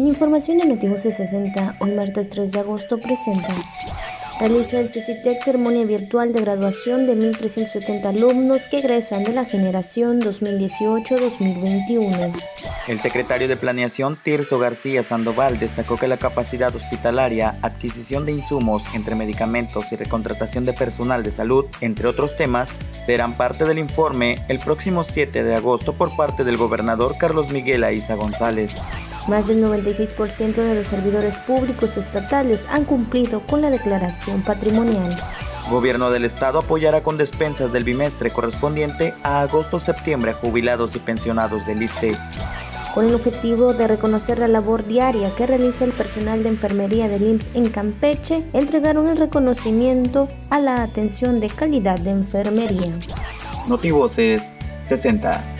En información de Notivoce 60, hoy martes 3 de agosto presenta realiza el CICITEC ceremonia virtual de graduación de 1.370 alumnos que egresan de la generación 2018-2021. El secretario de Planeación Tirso García Sandoval destacó que la capacidad hospitalaria, adquisición de insumos entre medicamentos y recontratación de personal de salud, entre otros temas, serán parte del informe el próximo 7 de agosto por parte del gobernador Carlos Miguel Aiza González. Más del 96% de los servidores públicos estatales han cumplido con la declaración patrimonial. Gobierno del Estado apoyará con despensas del bimestre correspondiente a agosto-septiembre a jubilados y pensionados del ISTE. Con el objetivo de reconocer la labor diaria que realiza el personal de enfermería del IMSS en Campeche, entregaron el reconocimiento a la atención de calidad de enfermería. Notivoces 60.